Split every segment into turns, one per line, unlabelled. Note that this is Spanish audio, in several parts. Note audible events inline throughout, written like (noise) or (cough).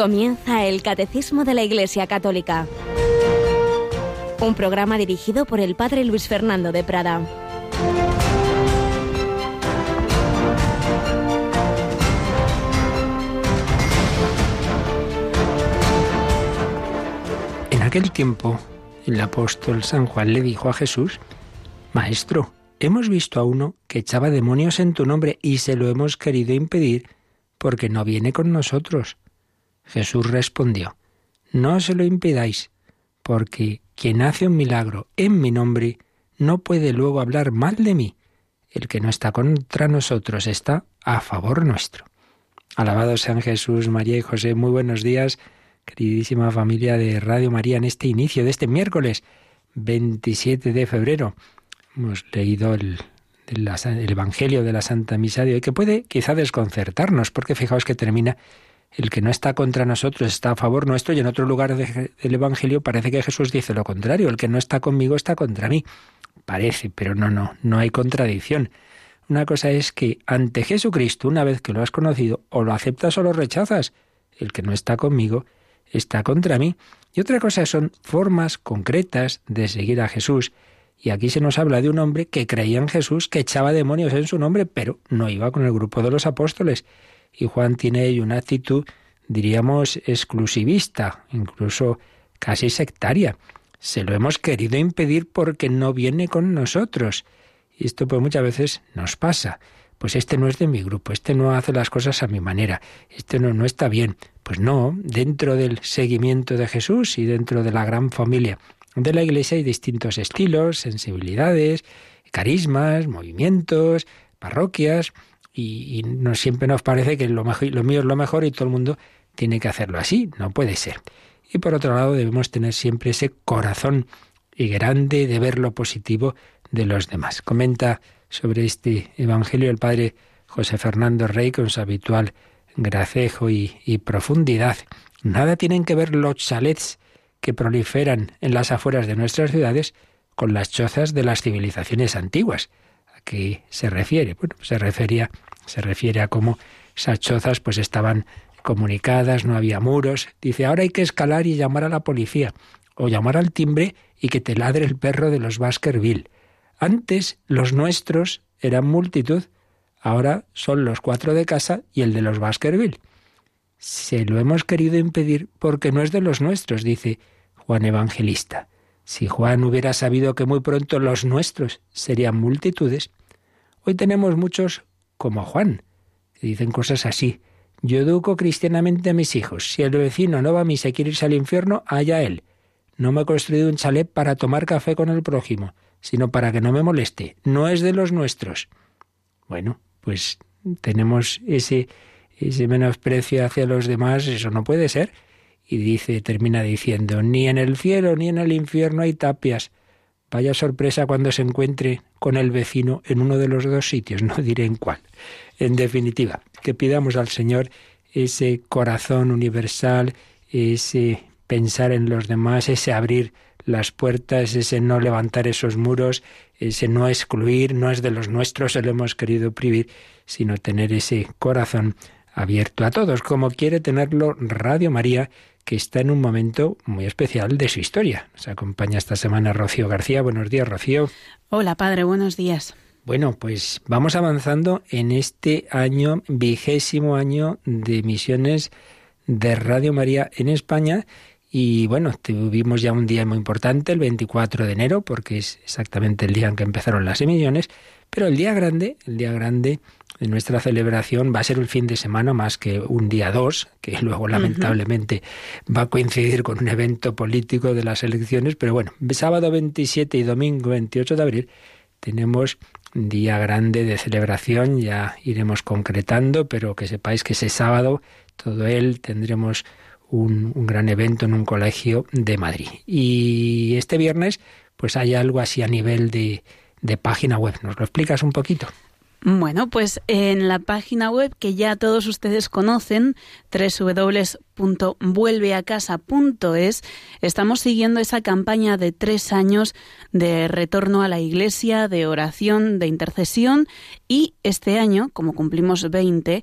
Comienza el Catecismo de la Iglesia Católica. Un programa dirigido por el Padre Luis Fernando de Prada.
En aquel tiempo, el apóstol San Juan le dijo a Jesús, Maestro, hemos visto a uno que echaba demonios en tu nombre y se lo hemos querido impedir porque no viene con nosotros. Jesús respondió, No se lo impidáis, porque quien hace un milagro en mi nombre no puede luego hablar mal de mí. El que no está contra nosotros está a favor nuestro. Alabado sean Jesús, María y José. Muy buenos días, queridísima familia de Radio María, en este inicio de este miércoles 27 de febrero. Hemos leído el, el Evangelio de la Santa Misa de hoy, que puede quizá desconcertarnos, porque fijaos que termina el que no está contra nosotros está a favor nuestro y en otro lugar del Evangelio parece que Jesús dice lo contrario, el que no está conmigo está contra mí. Parece, pero no, no, no hay contradicción. Una cosa es que ante Jesucristo, una vez que lo has conocido, o lo aceptas o lo rechazas. El que no está conmigo está contra mí. Y otra cosa son formas concretas de seguir a Jesús. Y aquí se nos habla de un hombre que creía en Jesús, que echaba demonios en su nombre, pero no iba con el grupo de los apóstoles y Juan tiene una actitud, diríamos, exclusivista, incluso casi sectaria. Se lo hemos querido impedir porque no viene con nosotros. Y esto pues muchas veces nos pasa. Pues este no es de mi grupo, este no hace las cosas a mi manera, este no, no está bien. Pues no, dentro del seguimiento de Jesús y dentro de la gran familia de la Iglesia hay distintos estilos, sensibilidades, carismas, movimientos, parroquias, y, no siempre nos parece que lo, lo mío es lo mejor y todo el mundo tiene que hacerlo así. No puede ser. Y por otro lado debemos tener siempre ese corazón y grande de ver lo positivo de los demás. Comenta sobre este Evangelio el padre José Fernando Rey con su habitual gracejo y, y, profundidad. Nada tienen que ver los chalets que proliferan en las afueras de nuestras ciudades con las chozas de las civilizaciones antiguas qué se refiere? Bueno, se refería, se refiere a cómo esas chozas pues estaban comunicadas, no había muros. Dice, ahora hay que escalar y llamar a la policía, o llamar al timbre y que te ladre el perro de los Baskerville. Antes los nuestros eran multitud, ahora son los cuatro de casa y el de los Baskerville. Se lo hemos querido impedir porque no es de los nuestros, dice Juan Evangelista. Si Juan hubiera sabido que muy pronto los nuestros serían multitudes, hoy tenemos muchos como Juan, que dicen cosas así. Yo educo cristianamente a mis hijos. Si el vecino no va a misa y quiere irse al infierno, allá él. No me he construido un chalet para tomar café con el prójimo, sino para que no me moleste. No es de los nuestros. Bueno, pues tenemos ese, ese menosprecio hacia los demás, eso no puede ser y dice, termina diciendo, ni en el cielo ni en el infierno hay tapias. Vaya sorpresa cuando se encuentre con el vecino en uno de los dos sitios, (laughs) no diré en cuál. En definitiva, que pidamos al Señor ese corazón universal, ese pensar en los demás, ese abrir las puertas, ese no levantar esos muros, ese no excluir, no es de los nuestros, se lo hemos querido prohibir, sino tener ese corazón abierto a todos, como quiere tenerlo Radio María que está en un momento muy especial de su historia. Nos acompaña esta semana Rocío García. Buenos días, Rocío.
Hola, padre, buenos días.
Bueno, pues vamos avanzando en este año, vigésimo año de misiones de Radio María en España. Y bueno, tuvimos ya un día muy importante, el 24 de enero, porque es exactamente el día en que empezaron las emisiones. Pero el día grande, el día grande nuestra celebración va a ser el fin de semana más que un día dos, que (laughs) luego lamentablemente va a coincidir con un evento político de las elecciones, pero bueno, sábado 27 y domingo 28 de abril tenemos un día grande de celebración, ya iremos concretando, pero que sepáis que ese sábado, todo él, tendremos un, un, gran evento en un colegio de Madrid. Y este viernes, pues hay algo así a nivel de, de página web. ¿Nos lo explicas un poquito?
Bueno, pues en la página web que ya todos ustedes conocen, www.vuelveacasa.es, estamos siguiendo esa campaña de tres años de retorno a la iglesia, de oración, de intercesión y este año, como cumplimos 20,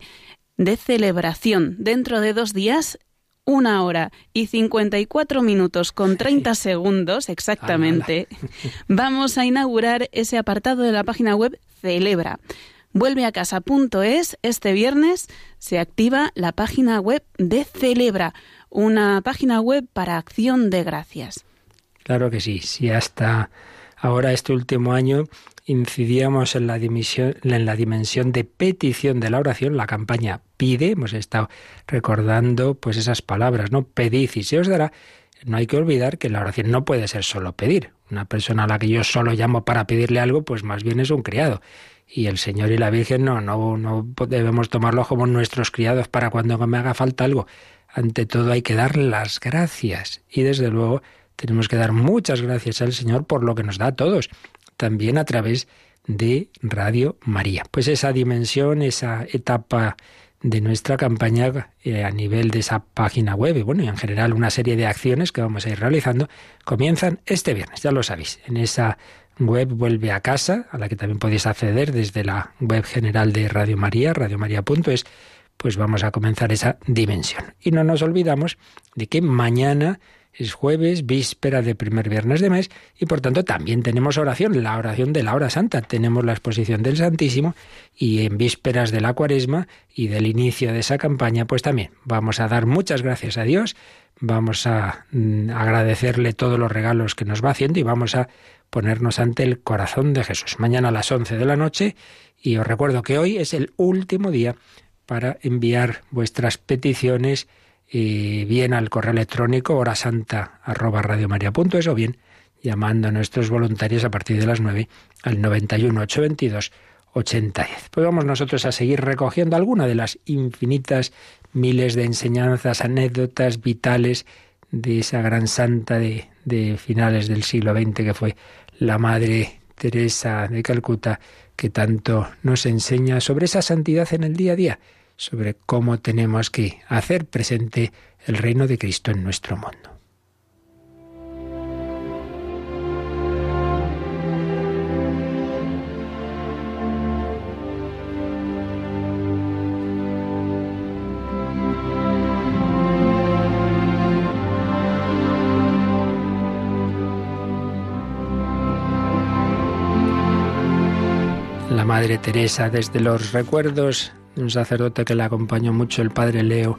de celebración. Dentro de dos días una hora y 54 minutos con 30 (laughs) segundos exactamente, (laughs) vamos a inaugurar ese apartado de la página web Celebra. Vuelve a casa.es este viernes se activa la página web de Celebra, una página web para acción de gracias.
Claro que sí, si hasta ahora este último año incidíamos en la, en la dimensión de petición de la oración, la campaña pide, hemos estado recordando pues esas palabras, ¿no? Pedid y se os dará. No hay que olvidar que la oración no puede ser solo pedir. Una persona a la que yo solo llamo para pedirle algo, pues más bien es un criado. Y el Señor y la Virgen no, no, no debemos tomarlo como nuestros criados para cuando me haga falta algo. Ante todo hay que dar las gracias. Y desde luego tenemos que dar muchas gracias al Señor por lo que nos da a todos también a través de Radio María. Pues esa dimensión, esa etapa de nuestra campaña eh, a nivel de esa página web y bueno, y en general una serie de acciones que vamos a ir realizando comienzan este viernes, ya lo sabéis. En esa web vuelve a casa, a la que también podéis acceder desde la web general de Radio María, radiomaria.es, pues vamos a comenzar esa dimensión. Y no nos olvidamos de que mañana es jueves, víspera de primer viernes de mes, y por tanto también tenemos oración, la oración de la hora santa. Tenemos la exposición del Santísimo y en vísperas de la cuaresma y del inicio de esa campaña, pues también vamos a dar muchas gracias a Dios, vamos a mm, agradecerle todos los regalos que nos va haciendo y vamos a ponernos ante el corazón de Jesús. Mañana a las 11 de la noche y os recuerdo que hoy es el último día para enviar vuestras peticiones y bien al correo electrónico horasanta o bien llamando a nuestros voluntarios a partir de las 9 al 91 822 8010. Pues vamos nosotros a seguir recogiendo alguna de las infinitas miles de enseñanzas, anécdotas vitales de esa gran santa de finales del siglo XX que fue la Madre Teresa de Calcuta, que tanto nos enseña sobre esa santidad en el día a día sobre cómo tenemos que hacer presente el reino de Cristo en nuestro mundo. La Madre Teresa desde los recuerdos un sacerdote que le acompañó mucho, el padre Leo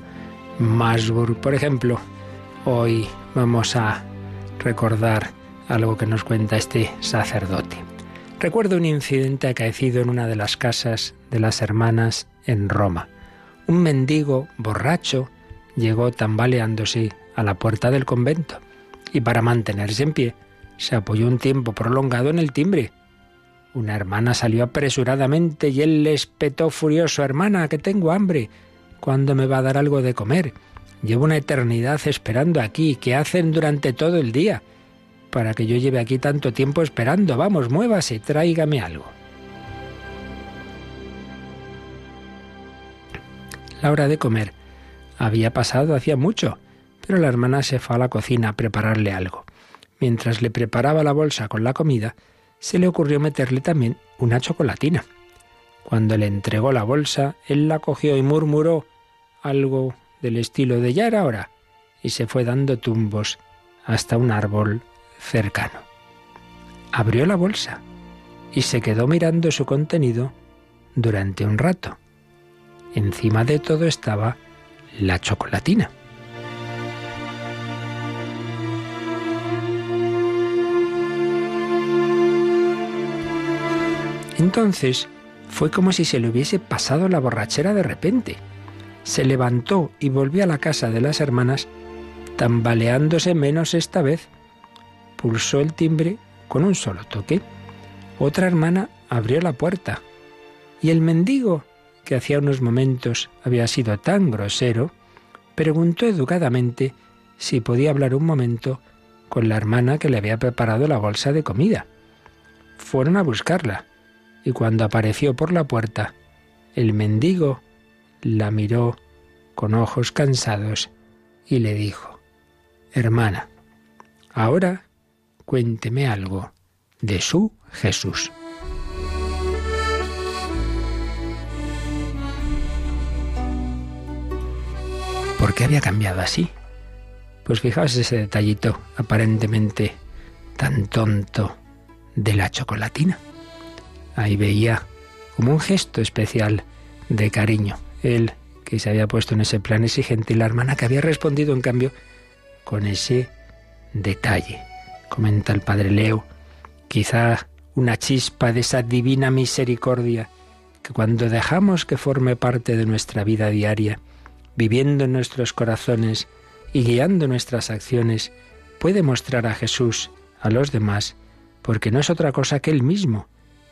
Masburg. Por ejemplo, hoy vamos a recordar algo que nos cuenta este sacerdote. Recuerdo un incidente acaecido en una de las casas de las hermanas en Roma. Un mendigo borracho llegó tambaleándose a la puerta del convento y para mantenerse en pie se apoyó un tiempo prolongado en el timbre una hermana salió apresuradamente y él le espetó furioso, Hermana, que tengo hambre. ¿Cuándo me va a dar algo de comer? Llevo una eternidad esperando aquí. ¿Qué hacen durante todo el día? Para que yo lleve aquí tanto tiempo esperando. Vamos, muévase, tráigame algo. La hora de comer había pasado hacía mucho, pero la hermana se fue a la cocina a prepararle algo. Mientras le preparaba la bolsa con la comida, se le ocurrió meterle también una chocolatina. Cuando le entregó la bolsa, él la cogió y murmuró algo del estilo de ya era hora, y se fue dando tumbos hasta un árbol cercano. Abrió la bolsa y se quedó mirando su contenido durante un rato. Encima de todo estaba la chocolatina. Entonces fue como si se le hubiese pasado la borrachera de repente. Se levantó y volvió a la casa de las hermanas, tambaleándose menos esta vez. Pulsó el timbre con un solo toque. Otra hermana abrió la puerta y el mendigo, que hacía unos momentos había sido tan grosero, preguntó educadamente si podía hablar un momento con la hermana que le había preparado la bolsa de comida. Fueron a buscarla y cuando apareció por la puerta, el mendigo la miró con ojos cansados y le dijo, Hermana, ahora cuénteme algo de su Jesús. ¿Por qué había cambiado así? Pues fijaos ese detallito aparentemente tan tonto de la chocolatina. Ahí veía como un gesto especial de cariño. Él que se había puesto en ese plan exigente y la hermana que había respondido en cambio con ese detalle. Comenta el padre Leo, quizá una chispa de esa divina misericordia que cuando dejamos que forme parte de nuestra vida diaria, viviendo en nuestros corazones y guiando nuestras acciones, puede mostrar a Jesús a los demás, porque no es otra cosa que Él mismo,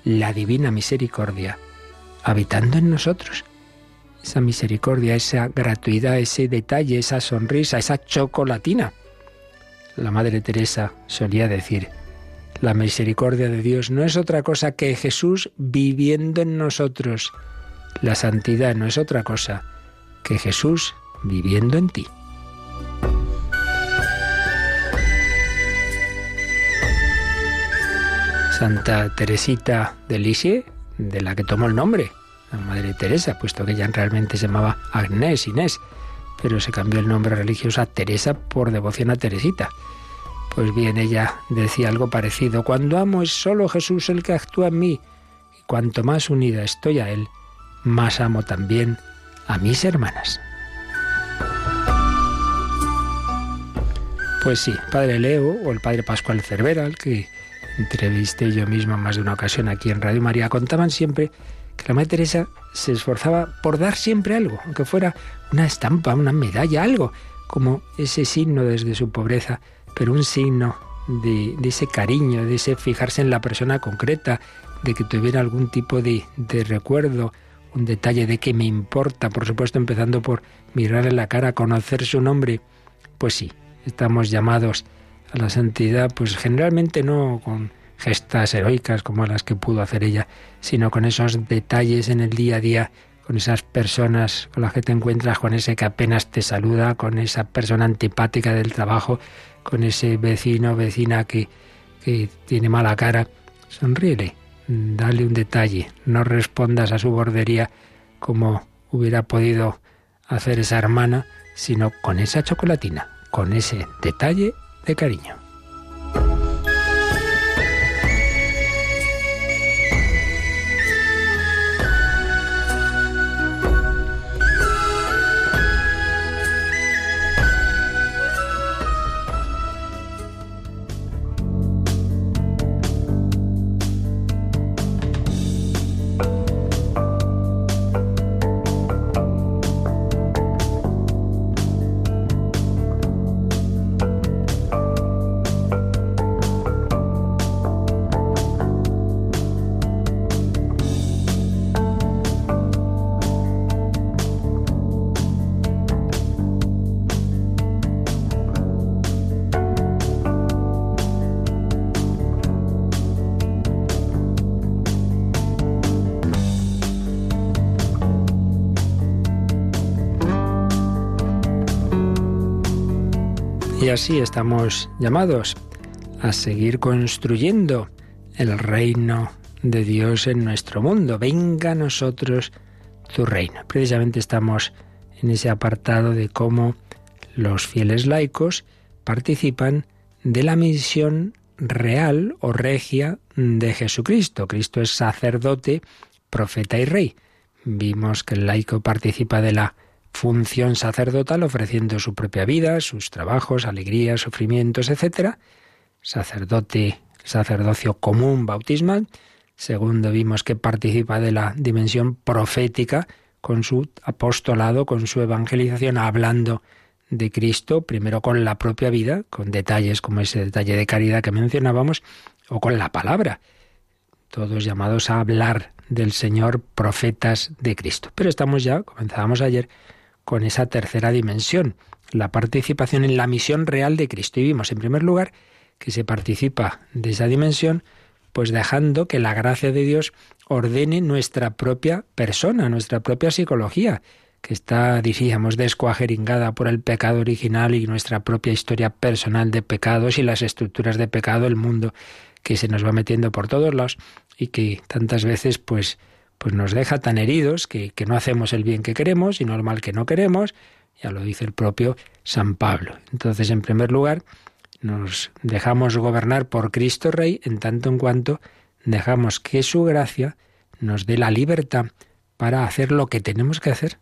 la divina misericordia, habitando en nosotros. Esa misericordia, esa gratuidad, ese detalle, esa sonrisa, esa chocolatina. La Madre Teresa solía decir, la misericordia de Dios no es otra cosa que Jesús viviendo en nosotros. La santidad no es otra cosa que Jesús viviendo en ti. Santa Teresita de Lisieux, de la que tomó el nombre, la Madre Teresa, puesto que ella realmente se llamaba Agnés Inés, pero se cambió el nombre religioso a Teresa por devoción a Teresita. Pues bien, ella decía algo parecido, cuando amo es solo Jesús el que actúa en mí, y cuanto más unida estoy a Él, más amo también a mis hermanas. Pues sí, Padre Leo o el Padre Pascual Cervera, el que entrevisté yo mismo más de una ocasión aquí en Radio María, contaban siempre que la Madre Teresa se esforzaba por dar siempre algo, aunque fuera una estampa, una medalla, algo, como ese signo desde su pobreza pero un signo de, ese cariño, de ese fijarse en la persona concreta, de que tuviera algún tipo de, de recuerdo, un detalle de que me importa, por supuesto empezando por mirarle la cara, conocer su nombre, pues sí, estamos llamados la santidad, pues generalmente no con gestas heroicas como las que pudo hacer ella, sino con esos detalles en el día a día, con esas personas con las que te encuentras, con ese que apenas te saluda, con esa persona antipática del trabajo, con ese vecino vecina que, que tiene mala cara, sonríele, dale un detalle, no respondas a su bordería como hubiera podido hacer esa hermana, sino con esa chocolatina, con ese detalle de cariño. Así estamos llamados a seguir construyendo el reino de Dios en nuestro mundo. Venga a nosotros tu reino. Precisamente estamos en ese apartado de cómo los fieles laicos participan de la misión real o regia de Jesucristo. Cristo es sacerdote, profeta y rey. Vimos que el laico participa de la función sacerdotal ofreciendo su propia vida, sus trabajos, alegrías, sufrimientos, etc. Sacerdote, sacerdocio común bautismal. Segundo, vimos que participa de la dimensión profética con su apostolado, con su evangelización, hablando de Cristo, primero con la propia vida, con detalles como ese detalle de caridad que mencionábamos, o con la palabra. Todos llamados a hablar del Señor, profetas de Cristo. Pero estamos ya, comenzábamos ayer, con esa tercera dimensión, la participación en la misión real de Cristo. Y vimos, en primer lugar, que se participa de esa dimensión, pues dejando que la gracia de Dios ordene nuestra propia persona, nuestra propia psicología, que está, diríamos, descuajeringada por el pecado original y nuestra propia historia personal de pecados y las estructuras de pecado, el mundo que se nos va metiendo por todos lados y que tantas veces, pues, pues nos deja tan heridos que, que no hacemos el bien que queremos, y el mal que no queremos, Ya lo dice el propio San Pablo. Entonces, en primer lugar, nos dejamos gobernar por Cristo Rey en tanto en cuanto dejamos que su gracia nos dé la libertad para hacer lo que tenemos que hacer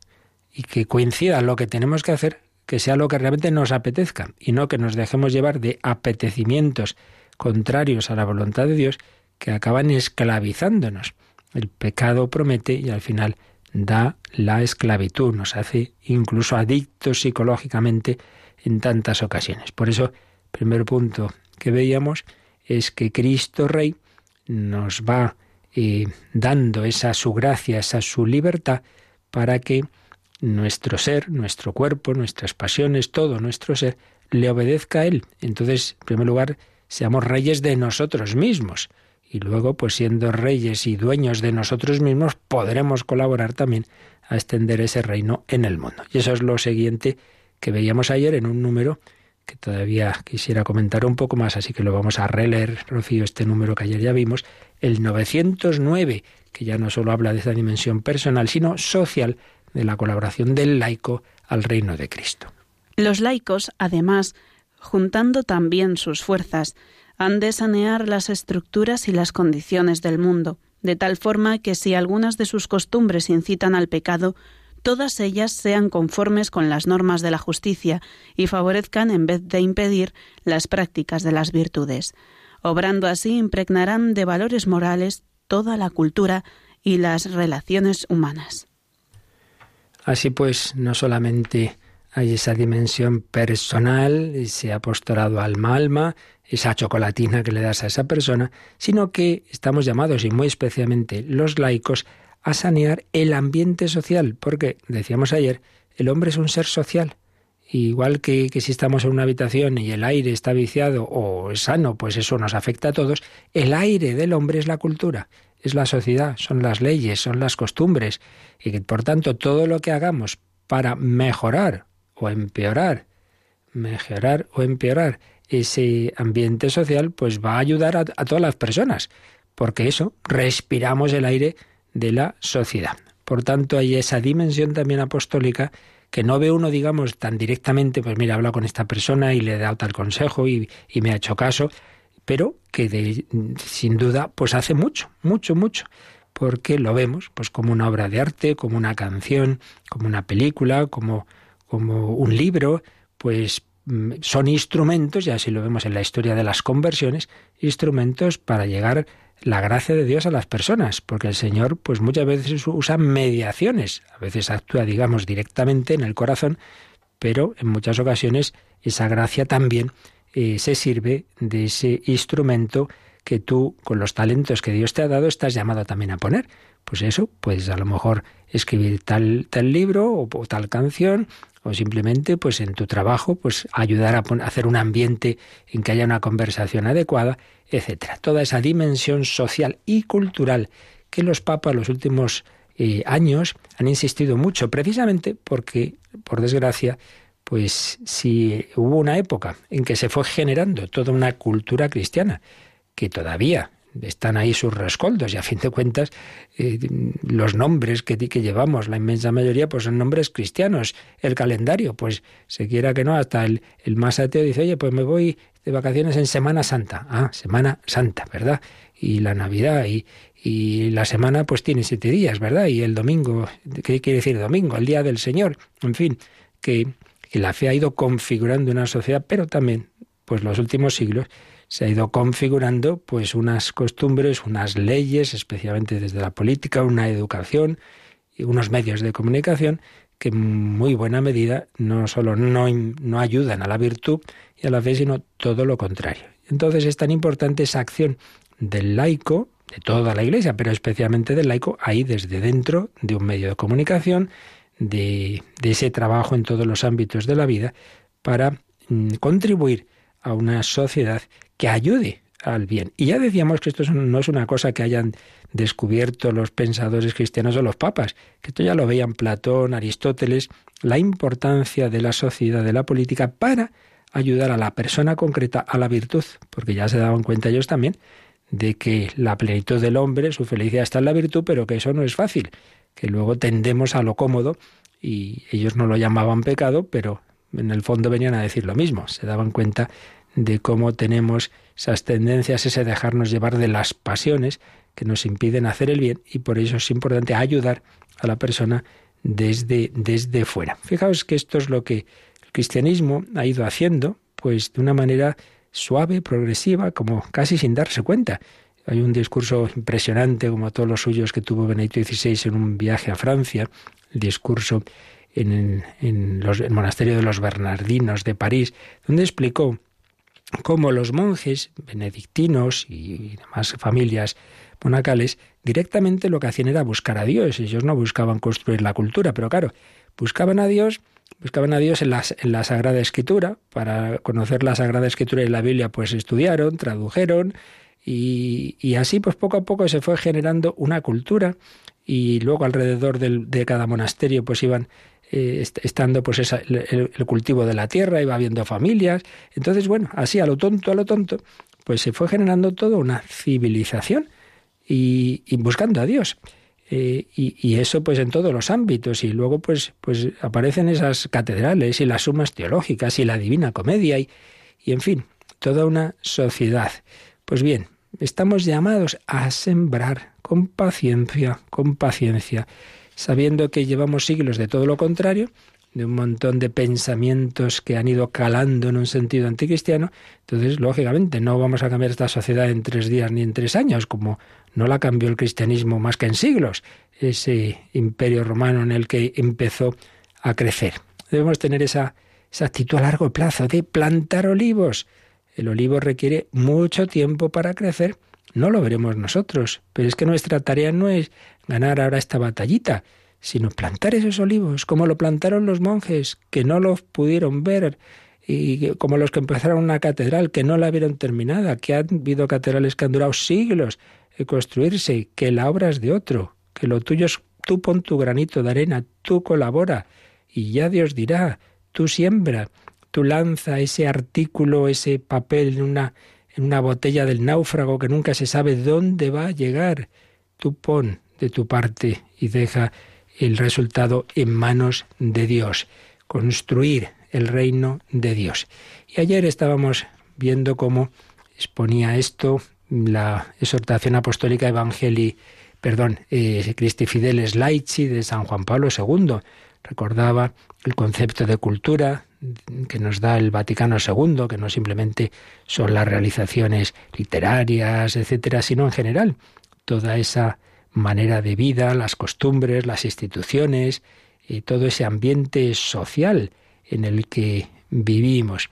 y que coincida lo que tenemos que hacer, que sea lo que realmente nos apetezca y no que nos dejemos llevar de apetecimientos contrarios a la voluntad de Dios que acaban esclavizándonos. El pecado promete y al final da la esclavitud, nos hace incluso adictos psicológicamente en tantas ocasiones. Por eso, primer punto que veíamos es que Cristo Rey nos va eh, dando esa su gracia, esa su libertad, para que nuestro ser, nuestro cuerpo, nuestras pasiones, todo nuestro ser, le obedezca a Él. Entonces, en primer lugar, seamos reyes de nosotros mismos. Y luego, pues siendo reyes y dueños de nosotros mismos, podremos colaborar también a extender ese reino en el mundo. Y eso es lo siguiente que veíamos ayer en un número que todavía quisiera comentar un poco más, así que lo vamos a releer, Rocío, este número que ayer ya vimos, el 909, que ya no solo habla de esa dimensión personal, sino social de la colaboración del laico al reino de Cristo.
Los laicos, además, juntando también sus fuerzas, han de sanear las estructuras y las condiciones del mundo, de tal forma que si algunas de sus costumbres incitan al pecado, todas ellas sean conformes con las normas de la justicia y favorezcan en vez de impedir las prácticas de las virtudes. Obrando así impregnarán de valores morales toda la cultura y las relaciones humanas.
Así pues, no solamente hay esa dimensión personal, ese apostolado alma alma, esa chocolatina que le das a esa persona, sino que estamos llamados, y muy especialmente los laicos, a sanear el ambiente social, porque decíamos ayer, el hombre es un ser social. Igual que, si estamos en una habitación y el aire está viciado o es sano, pues eso nos afecta a todos, el aire del hombre es la cultura, es la sociedad, son las leyes, son las costumbres, y que por tanto todo lo que hagamos para mejorar o empeorar, mejorar o empeorar ese ambiente social, pues va a ayudar a, a todas las personas, porque eso, respiramos el aire de la sociedad. Por tanto, hay esa dimensión también apostólica que no ve uno, digamos, tan directamente, pues mira, habla con esta persona y le he dado tal consejo y, y me ha hecho caso, pero que de, sin duda, pues hace mucho, mucho, mucho, porque lo vemos, pues como una obra de arte, como una canción, como una película, como, como un libro, pues son instrumentos, y así lo vemos en la historia de las conversiones, instrumentos para llegar la gracia de Dios a las personas, porque el Señor pues muchas veces usa mediaciones, a veces actúa digamos directamente en el corazón, pero en muchas ocasiones esa gracia también eh, se sirve de ese instrumento que tú, con los talentos que Dios te ha dado, estás llamado también a poner. Pues eso, pues a lo mejor escribir tal, tal libro o tal canción, o simplemente pues en tu trabajo pues ayudar a, hacer un ambiente en que haya una conversación adecuada, etcétera. Toda esa dimensión social y cultural que los papas los últimos eh, años han insistido mucho, precisamente porque, por desgracia, pues si hubo una época en que se fue generando toda una cultura cristiana, que todavía están ahí sus rescoldos y a fin de cuentas eh, los nombres que, que llevamos, la inmensa mayoría, pues son nombres cristianos. El calendario, pues se quiera que no, hasta el, el más ateo dice, oye, pues me voy de vacaciones en Semana Santa. Ah, Semana Santa, ¿verdad? Y la Navidad y, y la semana pues tiene siete días, ¿verdad? Y el domingo, ¿qué quiere decir domingo? El día del Señor. En fin, que, que la fe ha ido configurando una sociedad, pero también, pues los últimos siglos, se ha ido configurando pues unas costumbres, unas leyes, especialmente desde la política, una educación y unos medios de comunicación que en muy buena medida no solo no, no ayudan a la virtud y a la fe, sino todo lo contrario. Entonces es tan importante esa acción del laico, de toda la Iglesia, pero especialmente del laico, ahí desde dentro de un medio de comunicación, de, ese trabajo en todos los ámbitos de la vida, para mm, contribuir a una sociedad que ayude al bien. Y ya decíamos que esto no es una cosa que hayan descubierto los pensadores cristianos o los papas, que esto ya lo veían Platón, Aristóteles, la importancia de la sociedad, de la política, para ayudar a la persona concreta a la virtud, porque ya se daban cuenta ellos también de que la plenitud del hombre, su felicidad está en la virtud, pero que eso no es fácil, que luego tendemos a lo cómodo y ellos no lo llamaban pecado, pero en el fondo venían a decir lo mismo. Se daban cuenta de cómo tenemos esas tendencias, ese dejarnos llevar de las pasiones que nos impiden hacer el bien y por eso es importante ayudar a la persona desde, desde fuera. Fijaos que esto es lo que el cristianismo ha ido haciendo, pues de una manera suave, progresiva, como casi sin darse cuenta. Hay un discurso impresionante, como todos los suyos que tuvo Benedicto XVI en un viaje a Francia, el discurso en, el monasterio de los Bernardinos de París, donde explicó cómo los monjes benedictinos y demás familias monacales directamente lo que hacían era buscar a Dios. Ellos no buscaban construir la cultura, pero claro, buscaban a Dios, buscaban a Dios en, en la Sagrada Escritura. Para conocer la Sagrada Escritura y la Biblia, pues estudiaron, tradujeron, y, y, así pues poco a poco se fue generando una cultura y luego alrededor de cada monasterio pues iban eh, estando pues esa, el, cultivo de la tierra, iba habiendo familias. Entonces, bueno, así a lo tonto, a lo tonto, pues se fue generando toda una civilización y, buscando a Dios. Eh, y, y, eso pues en todos los ámbitos y luego pues pues aparecen esas catedrales y las sumas teológicas y la divina comedia y, y en fin toda una sociedad pues bien estamos llamados a sembrar con paciencia con paciencia sabiendo que llevamos siglos de todo lo contrario de un montón de pensamientos que han ido calando en un sentido anticristiano, entonces, lógicamente, no vamos a cambiar esta sociedad en tres días ni en tres años, como no la cambió el cristianismo más que en siglos, ese imperio romano en el que empezó a crecer. Debemos tener esa, esa actitud a largo plazo de plantar olivos. El olivo requiere mucho tiempo para crecer, no lo veremos nosotros, pero es que nuestra tarea no es ganar ahora esta batallita, sino plantar esos olivos, como lo plantaron los monjes, que no los pudieron ver, y como los que empezaron una catedral, que no la vieron terminada, que han habido catedrales que han durado siglos en construirse, que la obra es de otro, que lo tuyo es tú pon tu granito de arena, tú colabora, y ya Dios dirá, tú siembra, tú lanza ese artículo, ese papel en una, en una botella del náufrago que nunca se sabe dónde va a llegar, tú pon tu parte y deja el resultado en manos de Dios, construir el reino de Dios. Y ayer estábamos viendo cómo exponía esto la exhortación apostólica Evangelii, perdón, eh, Christi Fideles Laici de San Juan Pablo II. Recordaba el concepto de cultura que nos da el Vaticano II, que no simplemente son las realizaciones literarias, etcétera, sino en general toda esa manera de vida, las costumbres, las instituciones, y todo ese ambiente social en el que vivimos.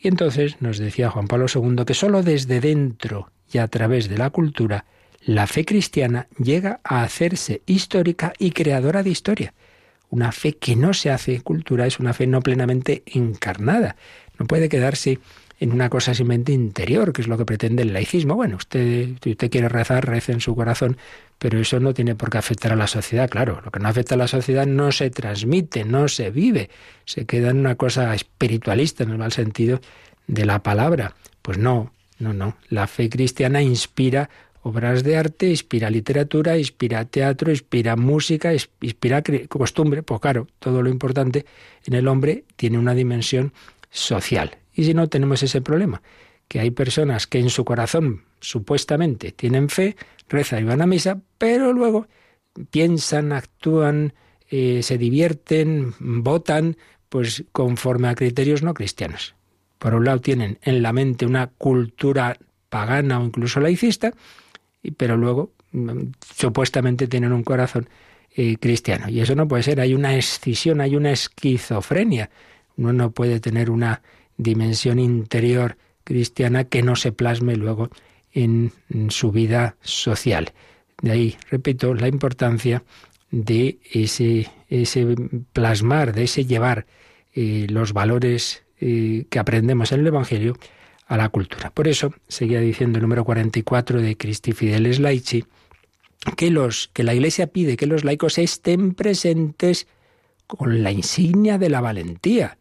Y entonces nos decía Juan Pablo II que sólo desde dentro y a través de la cultura la fe cristiana llega a hacerse histórica y creadora de historia. Una fe que no se hace cultura es una fe no plenamente encarnada. No puede quedarse en una cosa simplemente interior, que es lo que pretende el laicismo. Bueno, usted, si usted quiere rezar, reza en su corazón, pero eso no tiene por qué afectar a la sociedad, claro. Lo que no afecta a la sociedad no se transmite, no se vive, se queda en una cosa espiritualista, en el mal sentido de la palabra. Pues no, no, no. La fe cristiana inspira obras de arte, inspira literatura, inspira teatro, inspira música, inspira costumbre. Pues claro, todo lo importante en el hombre tiene una dimensión social. Y si no, tenemos ese problema, que hay personas que en su corazón supuestamente tienen fe, rezan y van a misa, pero luego piensan, actúan, eh, se divierten, votan, pues conforme a criterios no cristianos. Por un lado tienen en la mente una cultura pagana o incluso laicista, pero luego mm, supuestamente tienen un corazón eh, cristiano. Y eso no puede ser, hay una escisión, hay una esquizofrenia. Uno no puede tener una dimensión interior cristiana que no se plasme luego en, su vida social. De ahí, repito, la importancia de ese, ese plasmar, de ese llevar eh, los valores eh, que aprendemos en el Evangelio a la cultura. Por eso, seguía diciendo el número 44 de Christi Fideles Laici, que, los, que la Iglesia pide que los laicos estén presentes con la insignia de la valentía,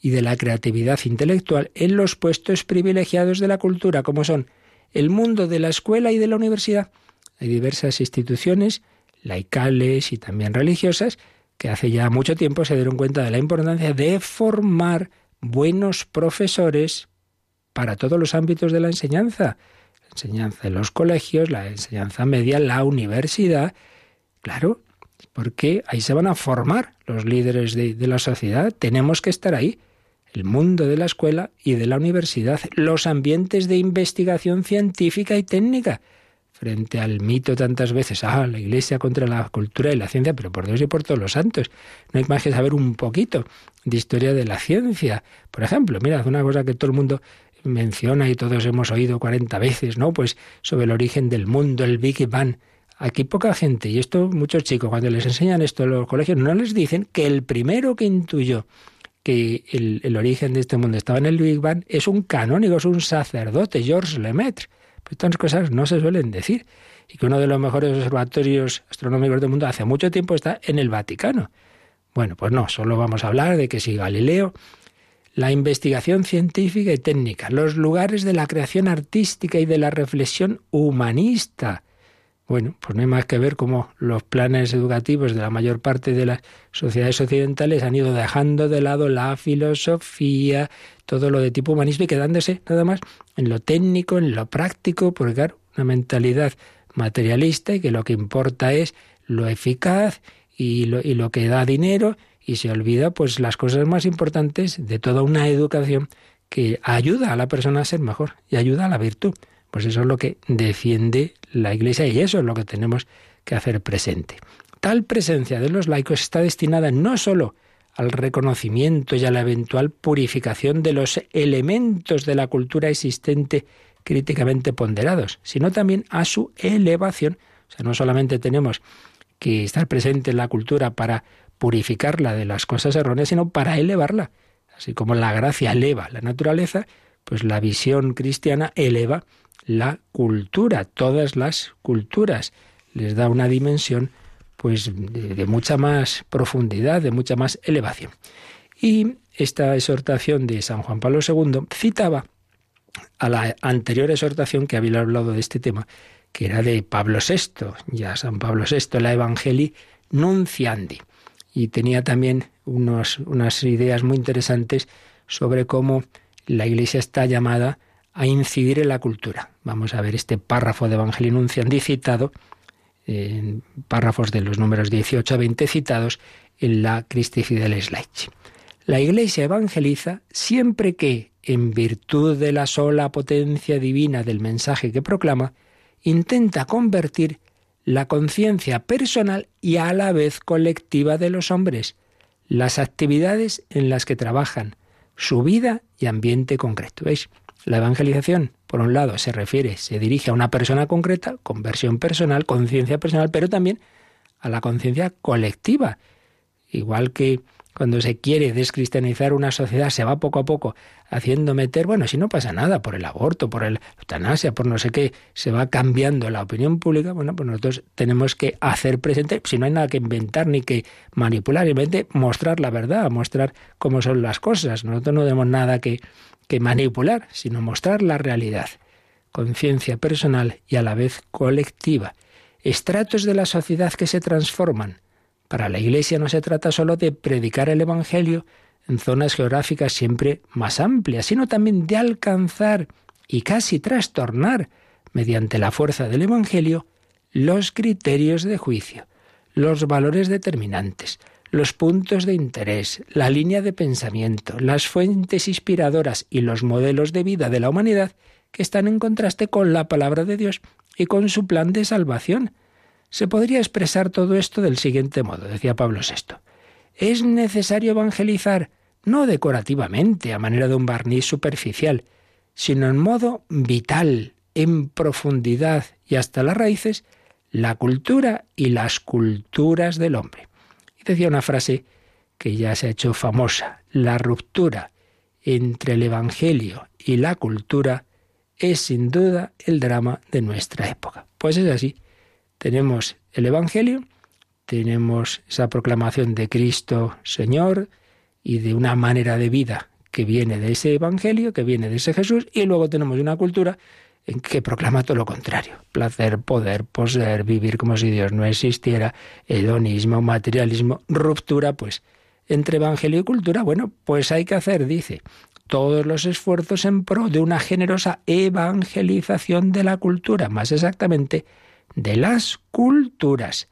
y de la creatividad intelectual en los puestos privilegiados de la cultura, como son el mundo de la escuela y de la universidad. Hay diversas instituciones laicales y también religiosas que hace ya mucho tiempo se dieron cuenta de la importancia de formar buenos profesores para todos los ámbitos de la enseñanza. La enseñanza en los colegios, la enseñanza media, la universidad. Claro, porque ahí se van a formar los líderes de, de la sociedad. Tenemos que estar ahí el mundo de la escuela y de la universidad, los ambientes de investigación científica y técnica, frente al mito tantas veces, ah, la Iglesia contra la cultura y la ciencia, pero por Dios y por todos los santos, no hay más que saber un poquito de historia de la ciencia. Por ejemplo, mirad, una cosa que todo el mundo menciona y todos hemos oído 40 veces, ¿no? Pues sobre el origen del mundo, el Big Bang. Aquí poca gente, y esto muchos chicos, cuando les enseñan esto en los colegios, no les dicen que el primero que intuyó que el, origen de este mundo estaba en el Big Bang, es un canónigo, es un sacerdote, Georges Lemaitre. Pero estas cosas no se suelen decir. Y que uno de los mejores observatorios astronómicos del mundo hace mucho tiempo está en el Vaticano. Bueno, pues no, solo vamos a hablar de que si Galileo, la investigación científica y técnica, los lugares de la creación artística y de la reflexión humanista, bueno, pues no hay más que ver cómo los planes educativos de la mayor parte de las sociedades occidentales han ido dejando de lado la filosofía, todo lo de tipo humanismo y quedándose nada más en lo técnico, en lo práctico, porque claro, una mentalidad materialista y que lo que importa es lo eficaz y lo, y lo que da dinero y se olvida pues las cosas más importantes de toda una educación que ayuda a la persona a ser mejor y ayuda a la virtud. Pues eso es lo que defiende la Iglesia y eso es lo que tenemos que hacer presente. Tal presencia de los laicos está destinada no sólo al reconocimiento y a la eventual purificación de los elementos de la cultura existente críticamente ponderados, sino también a su elevación. O sea, no solamente tenemos que estar presente en la cultura para purificarla de las cosas erróneas, sino para elevarla. Así como la gracia eleva la naturaleza, pues la visión cristiana eleva la cultura, todas las culturas. Les da una dimensión pues de, mucha más profundidad, de mucha más elevación. Y esta exhortación de San Juan Pablo II citaba a la anterior exhortación que había hablado de este tema, que era de Pablo VI, ya San Pablo VI, la Evangelii Nunciandi. Y tenía también unos, unas ideas muy interesantes sobre cómo la Iglesia está llamada a incidir en la cultura. Vamos a ver este párrafo de Evangelio Nunciandi citado, en párrafos de los números 18 a 20 citados en la Christi Fideles Laici. La Iglesia evangeliza siempre que, en virtud de la sola potencia divina del mensaje que proclama, intenta convertir la conciencia personal y a la vez colectiva de los hombres, las actividades en las que trabajan, su vida y ambiente concreto. ¿Veis? La evangelización, por un lado, se refiere, se dirige a una persona concreta, conversión personal, conciencia personal, pero también a la conciencia colectiva. Igual que cuando se quiere descristianizar una sociedad, se va poco a poco haciendo meter, bueno, si no pasa nada por el aborto, por la eutanasia, por no sé qué, se va cambiando la opinión pública, bueno, pues nosotros tenemos que hacer presente, si no hay nada que inventar ni que manipular, simplemente mostrar la verdad, mostrar cómo son las cosas. Nosotros no tenemos nada que que manipular, sino mostrar la realidad, conciencia personal y a la vez colectiva, estratos de la sociedad que se transforman. Para la Iglesia no se trata solo de predicar el Evangelio en zonas geográficas siempre más amplias, sino también de alcanzar y casi trastornar, mediante la fuerza del Evangelio, los criterios de juicio, los valores determinantes, los puntos de interés, la línea de pensamiento, las fuentes inspiradoras y los modelos de vida de la humanidad que están en contraste con la palabra de Dios y con su plan de salvación. Se podría expresar todo esto del siguiente modo, decía Pablo VI. Es necesario evangelizar, no decorativamente, a manera de un barniz superficial, sino en modo vital, en profundidad y hasta las raíces, la cultura y las culturas del hombre. Y decía una frase que ya se ha hecho famosa, la ruptura entre el Evangelio y la cultura es sin duda el drama de nuestra época. Pues es así. Tenemos el Evangelio, tenemos esa proclamación de Cristo Señor y de una manera de vida que viene de ese Evangelio, que viene de ese Jesús, y luego tenemos una cultura que proclama todo lo contrario. Placer, poder, poseer, vivir como si Dios no existiera, hedonismo, materialismo, ruptura, pues entre evangelio y cultura, bueno, pues hay que hacer, dice, todos los esfuerzos en pro de una generosa evangelización de la cultura, más exactamente, de las culturas.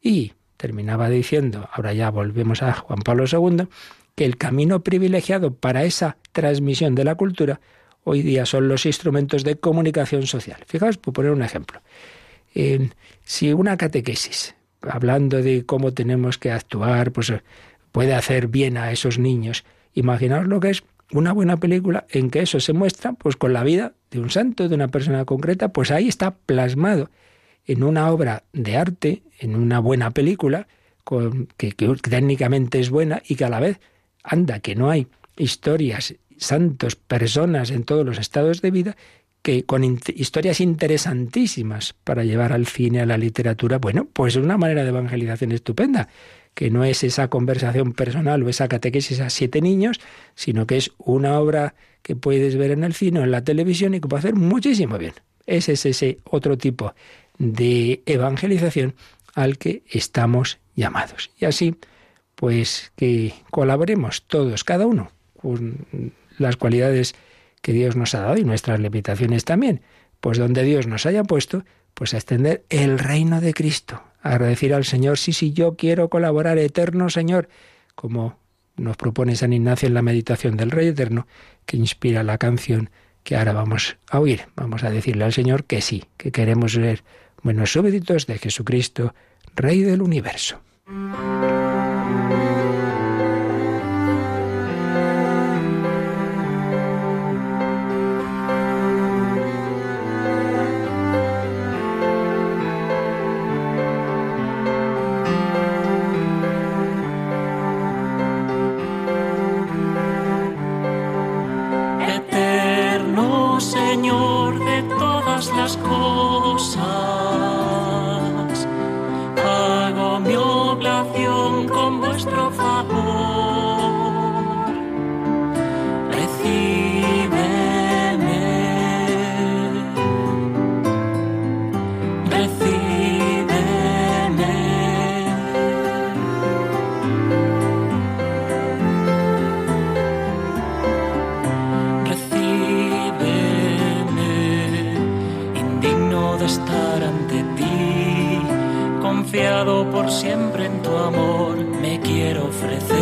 Y terminaba diciendo, ahora ya volvemos a Juan Pablo II, que el camino privilegiado para esa transmisión de la cultura hoy día son los instrumentos de comunicación social. Fijaos, por poner un ejemplo. si una catequesis, hablando de cómo tenemos que actuar, pues puede hacer bien a esos niños, imaginaos lo que es una buena película en que eso se muestra pues con la vida de un santo, de una persona concreta, pues ahí está plasmado en una obra de arte, en una buena película, con, que técnicamente es buena y que a la vez anda, que no hay historias santos, personas en todos los estados de vida, que con historias interesantísimas para llevar al cine, a la literatura, bueno, pues es una manera de evangelización estupenda, que no es esa conversación personal o esa catequesis a siete niños, sino que es una obra que puedes ver en el cine o en la televisión y que puede hacer muchísimo bien. Ese es ese otro tipo de evangelización al que estamos llamados. Y así, pues que colaboremos todos, cada uno, con las cualidades que Dios nos ha dado y nuestras limitaciones también. Pues donde Dios nos haya puesto, pues a extender el reino de Cristo. Agradecer al Señor, sí, sí, yo quiero colaborar, eterno Señor, como nos propone San Ignacio en la meditación del Rey Eterno, que inspira la canción que ahora vamos a oír. Vamos a decirle al Señor que sí, que queremos ser buenos súbditos de Jesucristo, Rey del universo. con vuestro favor. ofrecer.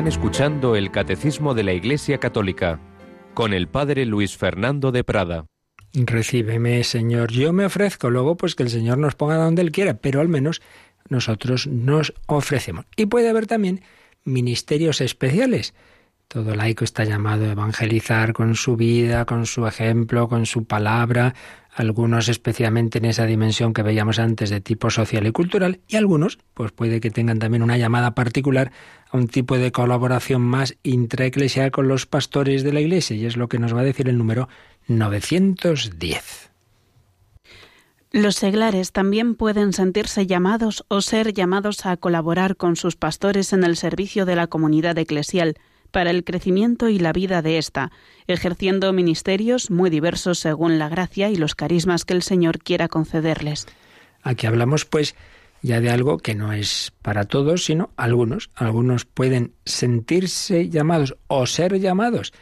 Están escuchando el Catecismo de la Iglesia Católica con el Padre Luis Fernando de Prada.
Recíbeme, Señor. Yo me ofrezco, luego pues que el Señor nos ponga donde Él quiera, pero al menos nosotros nos ofrecemos. Y puede haber también ministerios especiales. Todo laico está llamado a evangelizar con su vida, con su ejemplo, con su palabra, algunos especialmente en esa dimensión que veíamos antes de tipo social y cultural, y algunos, pues puede que tengan también una llamada particular a un tipo de colaboración más intraeclesial con los pastores de la Iglesia, y es lo que nos va a decir el número 910.
Los seglares también pueden sentirse llamados o ser llamados a colaborar con sus pastores en el servicio de la comunidad eclesial para el crecimiento y la vida de ésta, ejerciendo ministerios muy diversos según la gracia y los carismas que el Señor quiera concederles.
Aquí hablamos, pues, ya de algo que no es para todos, sino algunos. Algunos pueden sentirse llamados o ser llamados.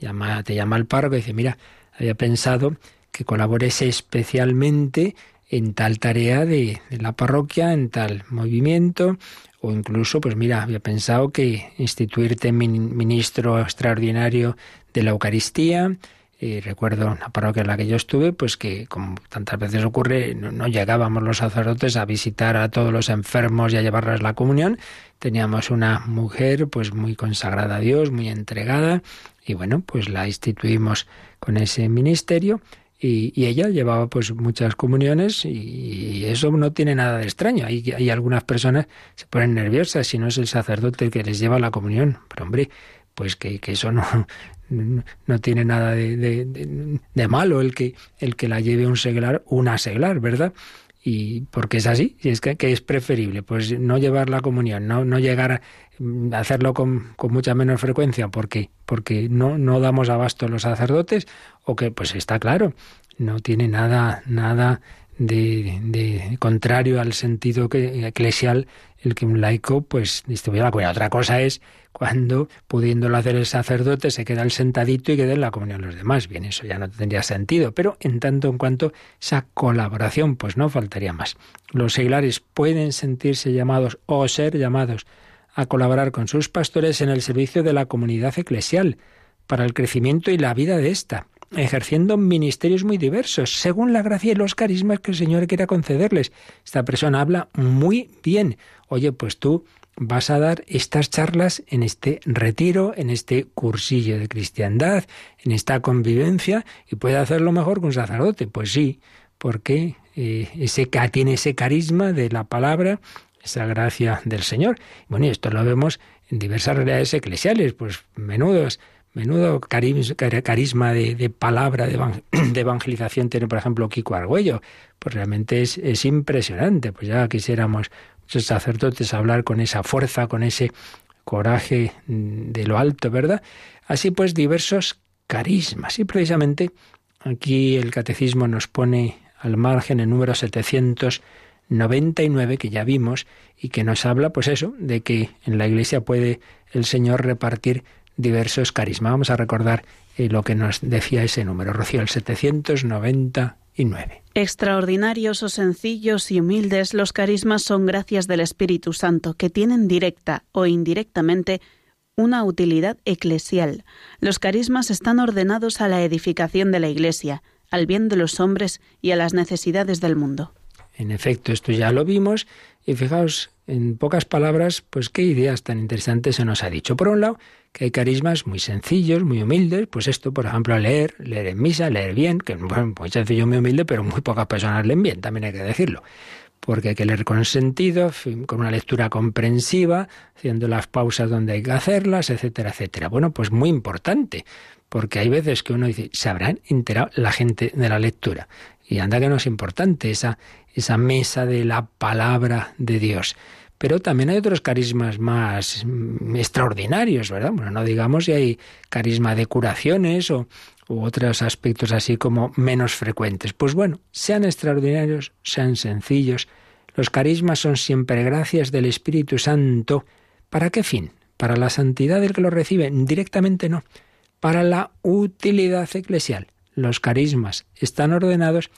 Llama, te llama el párroco y dice, mira, había pensado que colabores especialmente en tal tarea de, la parroquia, en tal movimiento, o incluso, pues mira, había pensado que instituirte ministro extraordinario de la Eucaristía. Y recuerdo una parroquia en la que yo estuve, pues que como tantas veces ocurre, no, no, llegábamos los sacerdotes a visitar a todos los enfermos y a llevarles la comunión. Teníamos una mujer pues muy consagrada a Dios, muy entregada, y bueno, pues la instituimos con ese ministerio y, ella llevaba pues muchas comuniones y, eso no tiene nada de extraño. Hay, hay algunas personas se ponen nerviosas si no es el sacerdote el que les lleva la comunión. Pero hombre, pues que, eso no, (laughs) no tiene nada de, de, malo el que, el que la lleve un seglar, una seglar, ¿verdad? y porque es así, y es que, es preferible, pues no llevar la comunión, no, no llegar hacerlo con, con, mucha menos frecuencia, porque porque no, no damos abasto a los sacerdotes, o que pues está claro, no tiene nada, nada de, contrario al sentido que, eclesial el que un laico pues distribuya la comunión. Otra cosa es cuando, pudiéndolo hacer el sacerdote, se queda el sentadito y queda en la comunión los demás. Bien, eso ya no tendría sentido, pero en tanto en cuanto esa colaboración, pues no faltaría más. Los seglares pueden sentirse llamados o ser llamados a colaborar con sus pastores en el servicio de la comunidad eclesial, para el crecimiento y la vida de ésta ejerciendo ministerios muy diversos, según la gracia y los carismas que el Señor quiera concederles. Esta persona habla muy bien. Oye, pues tú vas a dar estas charlas en este retiro, en este cursillo de cristiandad, en esta convivencia, y puede hacerlo mejor que un sacerdote. Pues sí, porque eh, ese, tiene ese carisma de la palabra, esa gracia del Señor. Bueno, y esto lo vemos en diversas realidades eclesiales, pues menudos Menudo carisma de, palabra, (clears throat) de, evangelización tiene, por ejemplo, Kiko Argüello. Pues realmente es, impresionante. Pues ya quisiéramos muchos sacerdotes hablar con esa fuerza, con ese coraje de lo alto, ¿verdad? Así pues, diversos carismas. Y precisamente aquí el catecismo nos pone al margen el número 799 que ya vimos y que nos habla, pues eso, de que en la Iglesia puede el Señor repartir diversos carismas. Vamos a recordar eh, lo que nos decía ese número, Rocío, el 799.
Extraordinarios o sencillos y humildes, los carismas son gracias del Espíritu Santo, que tienen directa o indirectamente una utilidad eclesial. Los carismas están ordenados a la edificación de la Iglesia, al bien de los hombres y a las necesidades del mundo.
En efecto, esto ya lo vimos y fijaos, en pocas palabras, pues qué ideas tan interesantes se nos ha dicho. Por un lado, que hay carismas muy sencillos, muy humildes, pues esto, por ejemplo, leer, leer en misa, leer bien, que bueno, muy sencillo, muy humilde, pero muy pocas personas leen bien, también hay que decirlo. Porque hay que leer con sentido, con una lectura comprensiva, haciendo las pausas donde hay que hacerlas, etcétera, etcétera. Bueno, pues muy importante, porque hay veces que uno dice, se habrán enterado la gente de la lectura. Y anda que no es importante esa, esa mesa de la palabra de Dios. Pero también hay otros carismas más mm, extraordinarios, ¿verdad? Bueno, no digamos si hay carisma de curaciones o u otros aspectos así como menos frecuentes. Pues bueno, sean extraordinarios, sean sencillos, los carismas son siempre gracias del Espíritu Santo. ¿Para qué fin? ¿Para la santidad del que lo recibe? Directamente no. Para la utilidad eclesial. Los carismas están ordenados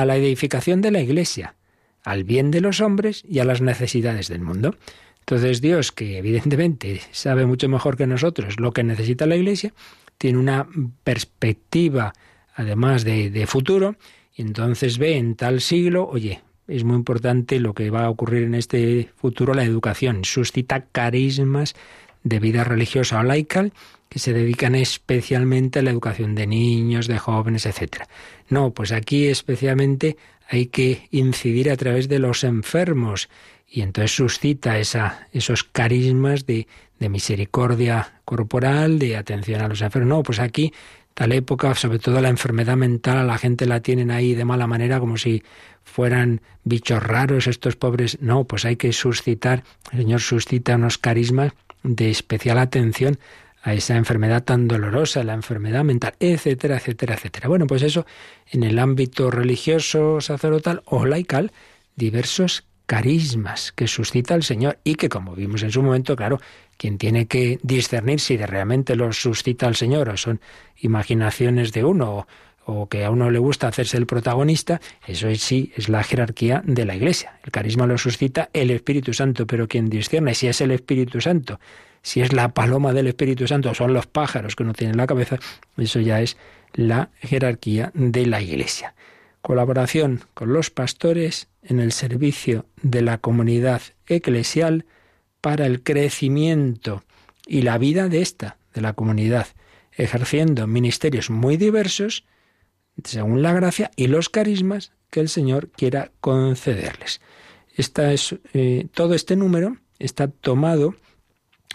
a la edificación de la Iglesia, al bien de los hombres y a las necesidades del mundo. Entonces Dios, que evidentemente sabe mucho mejor que nosotros lo que necesita la Iglesia, tiene una perspectiva además de, de futuro, y entonces ve en tal siglo, oye, es muy importante lo que va a ocurrir en este futuro, la educación. Suscita carismas de vida religiosa o laical que se dedican especialmente a la educación de niños, de jóvenes, etc. No, pues aquí especialmente hay que incidir a través de los enfermos y entonces suscita esa, esos carismas de, de misericordia corporal, de atención a los enfermos. No, pues aquí tal época, sobre todo la enfermedad mental, la gente la tienen ahí de mala manera, como si fueran bichos raros estos pobres. No, pues hay que suscitar, el Señor suscita unos carismas de especial atención a esa enfermedad tan dolorosa, la enfermedad mental, etcétera, etcétera, etcétera. Bueno, pues eso en el ámbito religioso, sacerdotal o laical, diversos carismas que suscita el Señor y que, como vimos en su momento, claro, quien tiene que discernir si realmente los suscita el Señor o son imaginaciones de uno o, que a uno le gusta hacerse el protagonista, eso sí es la jerarquía de la Iglesia. El carisma lo suscita el Espíritu Santo, pero quien discierne si es el Espíritu Santo si es la paloma del Espíritu Santo o son los pájaros que uno tiene en la cabeza, eso ya es la jerarquía de la Iglesia. Colaboración con los pastores en el servicio de la comunidad eclesial para el crecimiento y la vida de esta, de la comunidad, ejerciendo ministerios muy diversos según la gracia y los carismas que el Señor quiera concederles. Esta es, eh, todo este número está tomado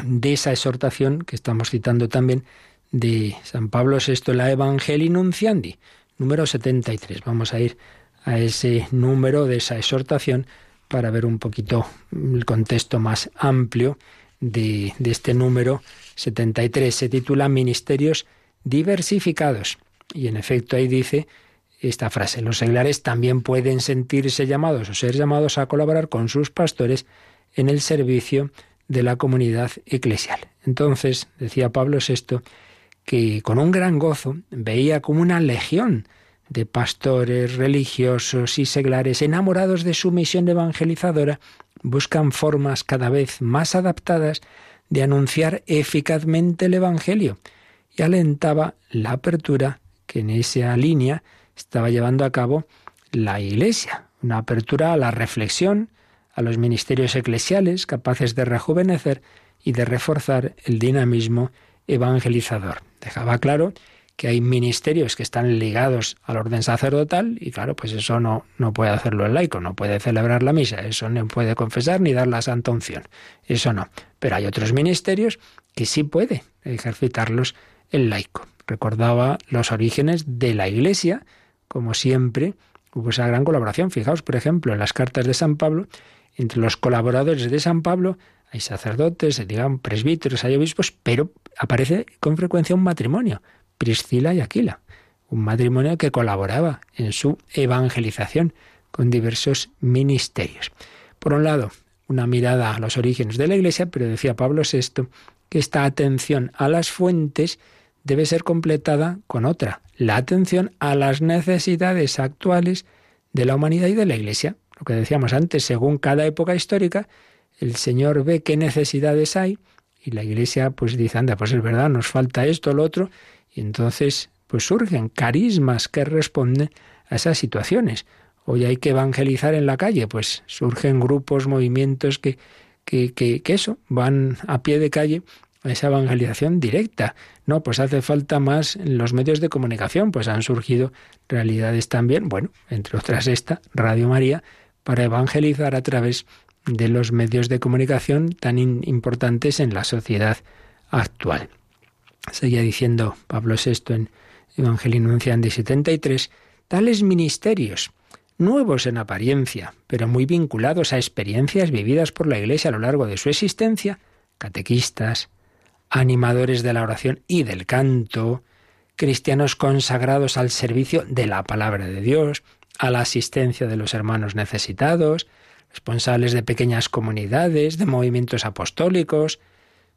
de esa exhortación que estamos citando también de San Pablo VI, la Evangelii Nunciandi, número 73. Vamos a ir a ese número de esa exhortación para ver un poquito el contexto más amplio de, de este número 73. Se titula Ministerios diversificados. Y en efecto ahí dice esta frase, los seglares también pueden sentirse llamados o ser llamados a colaborar con sus pastores en el servicio de la comunidad eclesial. Entonces, decía Pablo VI, que con un gran gozo veía como una legión de pastores, religiosos y seglares enamorados de su misión evangelizadora buscan formas cada vez más adaptadas de anunciar eficazmente el Evangelio y alentaba la apertura que en esa línea estaba llevando a cabo la Iglesia, una apertura a la reflexión, a los ministerios eclesiales capaces de rejuvenecer y de reforzar el dinamismo evangelizador. Dejaba claro que hay ministerios que están ligados al orden sacerdotal y claro, pues eso no, no puede hacerlo el laico, no puede celebrar la misa, eso no puede confesar ni dar la santa unción, eso no. Pero hay otros ministerios que sí puede ejercitarlos el laico. Recordaba los orígenes de la Iglesia, como siempre, hubo esa gran colaboración. Fijaos, por ejemplo, en las cartas de San Pablo, entre los colaboradores de San Pablo hay sacerdotes, digamos, presbíteros, hay obispos, pero aparece con frecuencia un matrimonio, Priscila y Aquila, un matrimonio que colaboraba en su evangelización con diversos ministerios. Por un lado, una mirada a los orígenes de la Iglesia, pero decía Pablo VI que esta atención a las fuentes debe ser completada con otra, la atención a las necesidades actuales de la humanidad y de la Iglesia lo que decíamos antes, según cada época histórica, el Señor ve qué necesidades hay y la Iglesia pues dice, anda, pues es verdad, nos falta esto, lo otro, y entonces pues surgen carismas que responden a esas situaciones. Hoy hay que evangelizar en la calle, pues surgen grupos, movimientos que, que, que, eso, van a pie de calle a esa evangelización directa. No, pues hace falta más en los medios de comunicación, pues han surgido realidades también, bueno, entre otras esta, Radio María, para evangelizar a través de los medios de comunicación tan importantes en la sociedad actual. Seguía diciendo Pablo VI en Evangelio Nunciandi 73, tales ministerios, nuevos en apariencia, pero muy vinculados a experiencias vividas por la Iglesia a lo largo de su existencia, catequistas, animadores de la oración y del canto, cristianos consagrados al servicio de la palabra de Dios, a la asistencia de los hermanos necesitados, responsables de pequeñas comunidades, de movimientos apostólicos,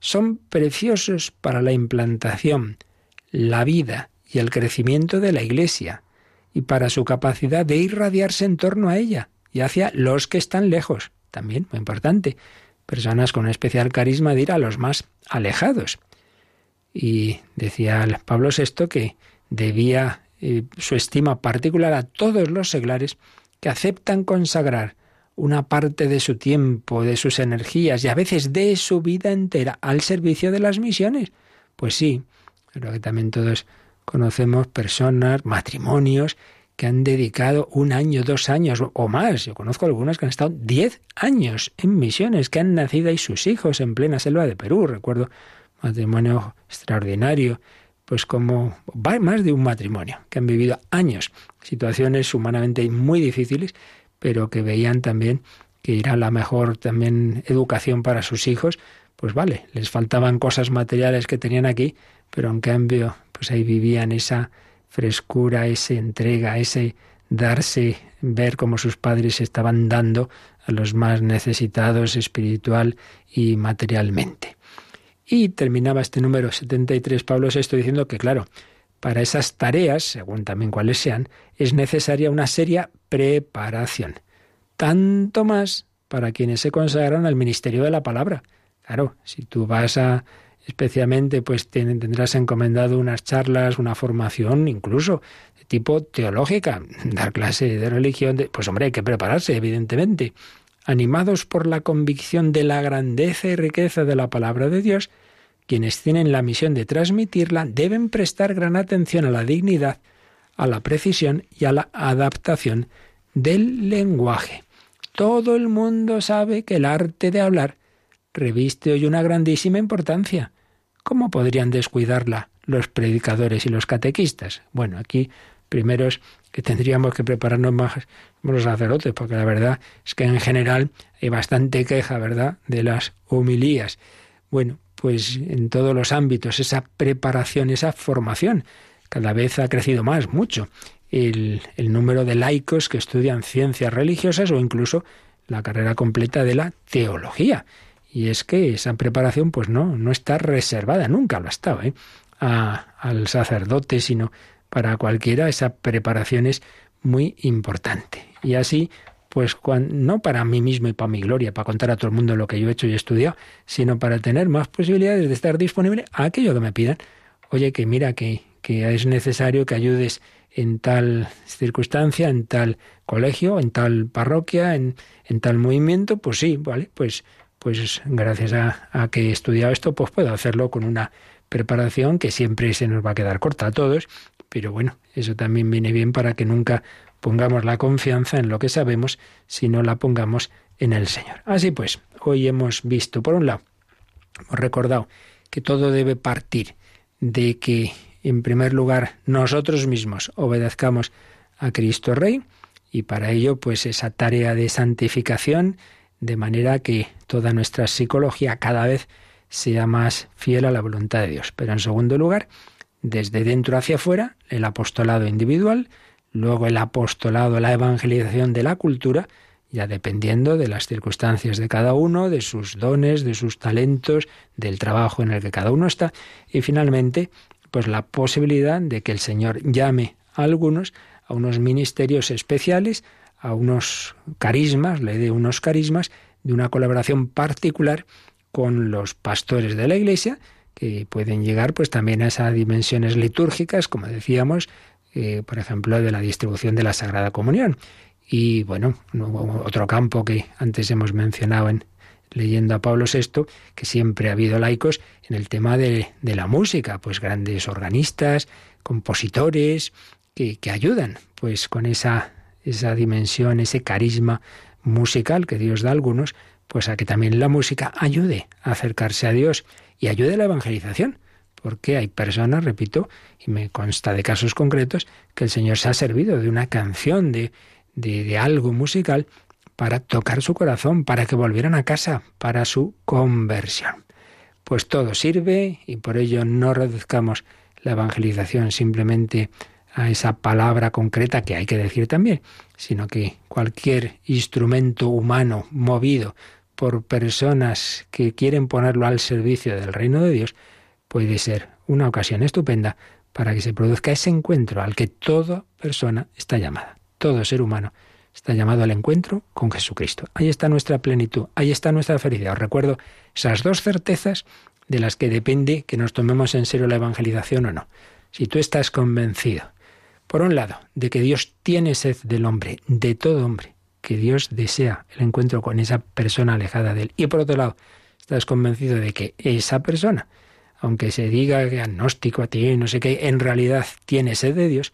son preciosos para la implantación, la vida y el crecimiento de la Iglesia, y para su capacidad de irradiarse en torno a ella y hacia los que están lejos. También, muy importante, personas con especial carisma de ir a los más alejados. Y decía Pablo VI que debía su estima particular a todos los seglares que aceptan consagrar una parte de su tiempo, de sus energías y a veces de su vida entera al servicio de las misiones. Pues sí, creo que también todos conocemos personas, matrimonios, que han dedicado un año, dos años o más. Yo conozco algunos que han estado diez años en misiones, que han nacido ahí sus hijos en plena selva de Perú. Recuerdo matrimonio extraordinario, pues como más de un matrimonio, que han vivido años, situaciones humanamente muy difíciles, pero que veían también que era la mejor también educación para sus hijos, pues vale, les faltaban cosas materiales que tenían aquí, pero en cambio, pues ahí vivían esa frescura, esa entrega, ese darse, ver cómo sus padres estaban dando a los más necesitados espiritual y materialmente. Y terminaba este número 73 Pablo VI diciendo que, claro, para esas tareas, según también cuáles sean, es necesaria una seria preparación. Tanto más para quienes se consagran al ministerio de la palabra. Claro, si tú vas a especialmente, pues tendrás encomendado unas charlas, una formación incluso de tipo teológica, (laughs) dar clase de religión, pues hombre, hay que prepararse, evidentemente. Animados por la convicción de la grandeza y riqueza de la palabra de Dios, quienes tienen la misión de transmitirla deben prestar gran atención a la dignidad, a la precisión y a la adaptación del lenguaje. Todo el mundo sabe que el arte de hablar reviste hoy una grandísima importancia. ¿Cómo podrían descuidarla los predicadores y los catequistas? Bueno, aquí primero es que tendríamos que prepararnos más los sacerdotes, porque la verdad es que en general hay bastante queja, ¿verdad?, de las homilías. Bueno, pues en todos los ámbitos, esa preparación, esa formación, cada vez ha crecido más, mucho, el, el número de laicos que estudian ciencias religiosas o incluso la carrera completa de la teología. Y es que esa preparación, pues no, no está reservada, nunca lo ha estado, ¿eh? al sacerdote, sino para cualquiera esa preparación es muy importante. Y así, pues no para mí mismo y para mi gloria, para contar a todo el mundo lo que yo he hecho y he estudiado, sino para tener más posibilidades de estar disponible a aquello que me pidan. Oye, que mira que, es necesario que ayudes en tal circunstancia, en tal colegio, en tal parroquia, en, en tal movimiento, pues sí, vale, pues pues gracias a, que he estudiado esto, pues puedo hacerlo con una preparación que siempre se nos va a quedar corta a todos, pero bueno, eso también viene bien para que nunca pongamos la confianza en lo que sabemos, sino la pongamos en el Señor. Así pues, hoy hemos visto, por un lado, hemos recordado que todo debe partir de que, en primer lugar, nosotros mismos obedezcamos a Cristo Rey, y para ello, pues esa tarea de santificación, de manera que toda nuestra psicología cada vez sea más fiel a la voluntad de Dios. Pero en segundo lugar, desde dentro hacia afuera, el apostolado individual, luego el apostolado, la evangelización de la cultura, ya dependiendo de las circunstancias de cada uno, de sus dones, de sus talentos, del trabajo en el que cada uno está, y finalmente, pues la posibilidad de que el Señor llame a algunos a unos ministerios especiales, a unos carismas, le dé unos carismas de una colaboración particular con los pastores de la Iglesia, que pueden llegar pues también a esas dimensiones litúrgicas, como decíamos, eh, por ejemplo, de la distribución de la Sagrada Comunión. Y bueno, otro campo que antes hemos mencionado en leyendo a Pablo VI, que siempre ha habido laicos en el tema de, de la música, pues grandes organistas, compositores, que, que ayudan pues con esa esa dimensión, ese carisma musical que Dios da a algunos, pues a que también la música ayude a acercarse a Dios y ayude a la evangelización. Porque hay personas, repito, y me consta de casos concretos, que el Señor se ha servido de una canción, de, de, de algo musical, para tocar su corazón, para que volvieran a casa, para su conversión. Pues todo sirve y por ello no reduzcamos la evangelización simplemente a esa palabra concreta que hay que decir también, sino que cualquier instrumento humano movido por personas que quieren ponerlo al servicio del reino de Dios puede ser una ocasión estupenda para que se produzca ese encuentro al que toda persona está llamada. Todo ser humano está llamado al encuentro con Jesucristo. Ahí está nuestra plenitud, ahí está nuestra felicidad. Os recuerdo esas dos certezas de las que depende que nos tomemos en serio la evangelización o no. Si tú estás convencido Por un lado, de que Dios tiene sed del hombre, de todo hombre, que Dios desea el encuentro con esa persona alejada de él. Y por otro lado, estás convencido de que esa persona, aunque se diga que agnóstico a ti, no sé qué, en realidad tiene sed de Dios,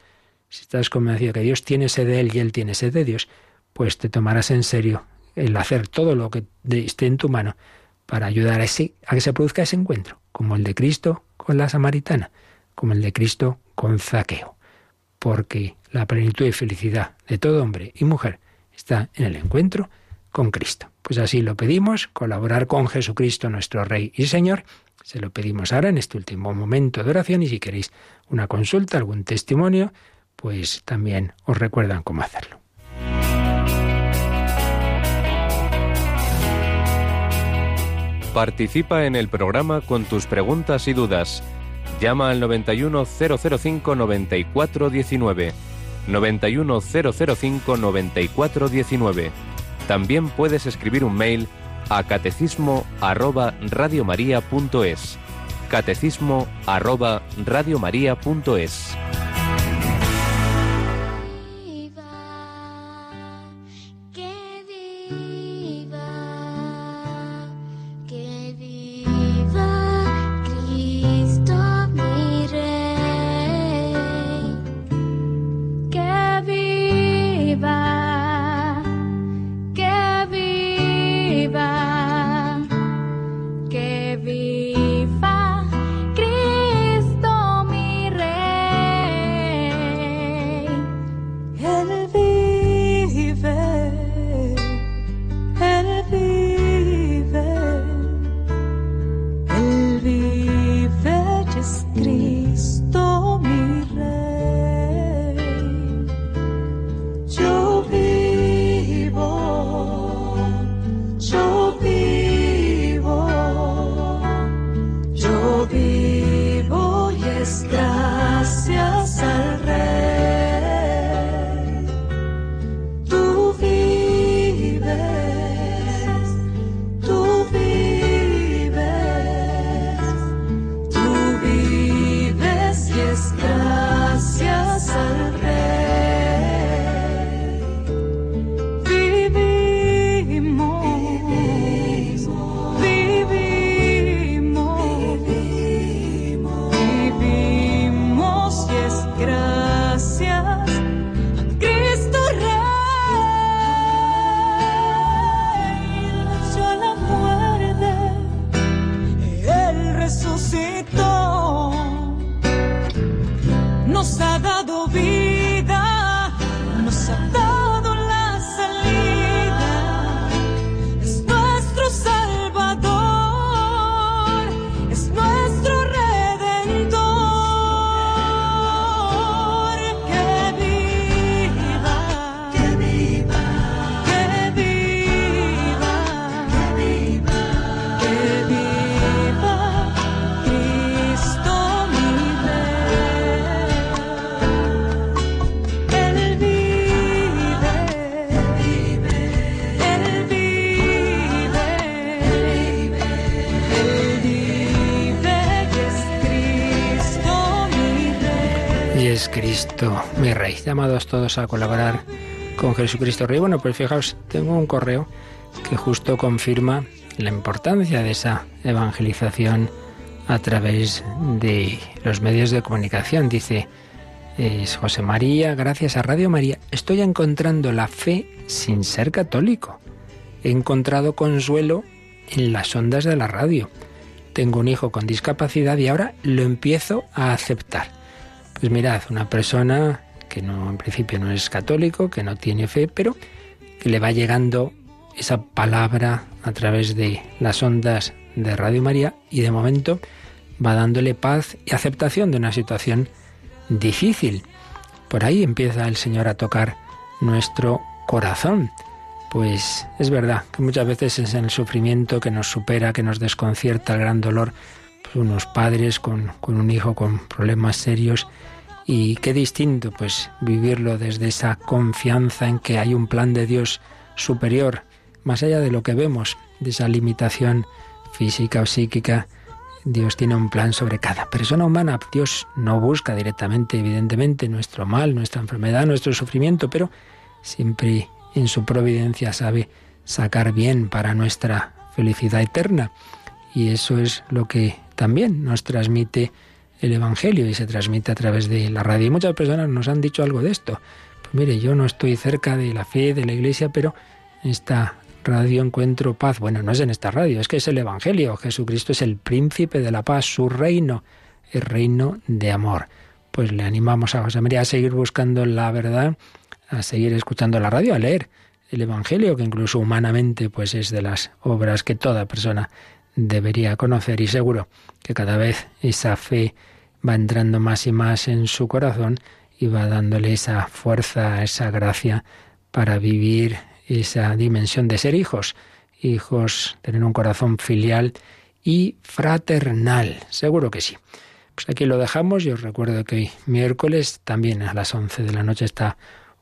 si estás convencido que Dios tiene sed de él y él tiene sed de Dios, pues te tomarás en serio el hacer todo lo que esté en tu mano para ayudar a, ese, a que se produzca ese encuentro, como el de Cristo con la samaritana, como el de Cristo con Zaqueo, porque la plenitud y felicidad de todo hombre y mujer está en el encuentro con Cristo. Pues así lo pedimos, colaborar con Jesucristo nuestro Rey y Señor. Se lo pedimos ahora en este último momento de oración y si queréis una consulta, algún testimonio, pues también os recuerdan cómo hacerlo.
Participa en el programa con tus preguntas y dudas. Llama al 91005 9419. 91005 9419. También puedes escribir un mail a catecismo arroba radiomaria.es. Catecismo arroba radiomaria.es.
llamados todos a colaborar con Jesucristo Rey. Bueno, pues fijaos, tengo un correo que justo confirma la importancia de esa evangelización a través de los medios de comunicación. Dice, es José María, gracias a Radio María, estoy encontrando la fe sin ser católico. He encontrado consuelo en las ondas de la radio. Tengo un hijo con discapacidad y ahora lo empiezo a aceptar. Pues mirad, una persona que no en principio no es católico, que no tiene fe, pero que le va llegando esa palabra a través de las ondas de Radio María y de momento va dándole paz y aceptación de una situación difícil. Por ahí empieza el Señor a tocar nuestro corazón. Pues es verdad que muchas veces es en el sufrimiento que nos supera, que nos desconcierta el gran dolor, pues unos padres con, con un hijo con problemas serios y qué distinto, pues, vivirlo desde esa confianza en que hay un plan de Dios superior, más allá de lo que vemos, de esa limitación física o psíquica Dios tiene un plan sobre cada persona humana. Dios no busca directamente, evidentemente, nuestro mal, nuestra enfermedad, nuestro sufrimiento, pero siempre en su providencia sabe sacar bien para nuestra felicidad eterna. Y eso es lo que también nos transmite el Evangelio y se transmite a través de la radio. Y muchas personas nos han dicho algo de esto. Pues mire, yo no estoy cerca de la fe, de la iglesia, pero esta radio encuentro paz. Bueno, no es en esta radio, es que es el Evangelio. Jesucristo es el príncipe de la paz, su reino, el reino de amor. Pues le animamos a José María a seguir buscando la verdad, a seguir escuchando la radio, a leer el Evangelio, que incluso humanamente pues es de las obras que toda persona debería conocer y seguro que cada vez esa fe va entrando más y más en su corazón y va dándole esa fuerza, esa gracia para vivir esa dimensión de ser hijos, hijos, tener un corazón filial y fraternal. Seguro que sí. Pues aquí lo dejamos. Yo os recuerdo que hoy miércoles también a las 11 de la noche está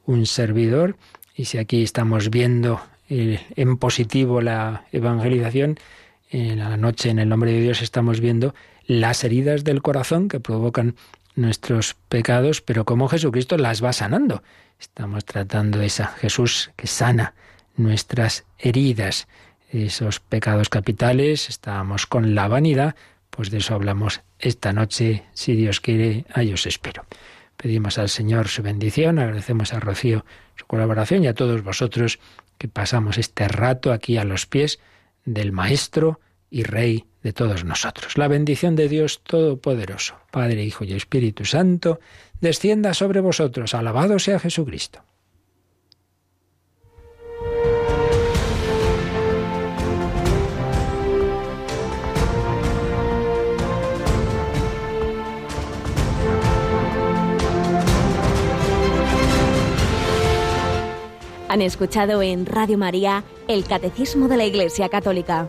un servidor. Y si aquí estamos viendo eh, en positivo la evangelización, en la noche en el nombre de Dios estamos viendo las heridas del corazón que provocan nuestros pecados, pero como Jesucristo las va sanando. Estamos tratando esa Jesús que sana nuestras heridas, esos pecados capitales. Estábamos con la vanidad, pues de eso hablamos esta noche, si Dios quiere, ahí os espero. Pedimos al Señor su bendición, agradecemos a Rocío su colaboración y a todos vosotros que pasamos este rato aquí a los pies del Maestro y Rey de todos nosotros. La bendición de Dios Todopoderoso, Padre, Hijo y Espíritu Santo, descienda sobre vosotros. Alabado sea Jesucristo.
Han escuchado en Radio María el Catecismo de la Iglesia Católica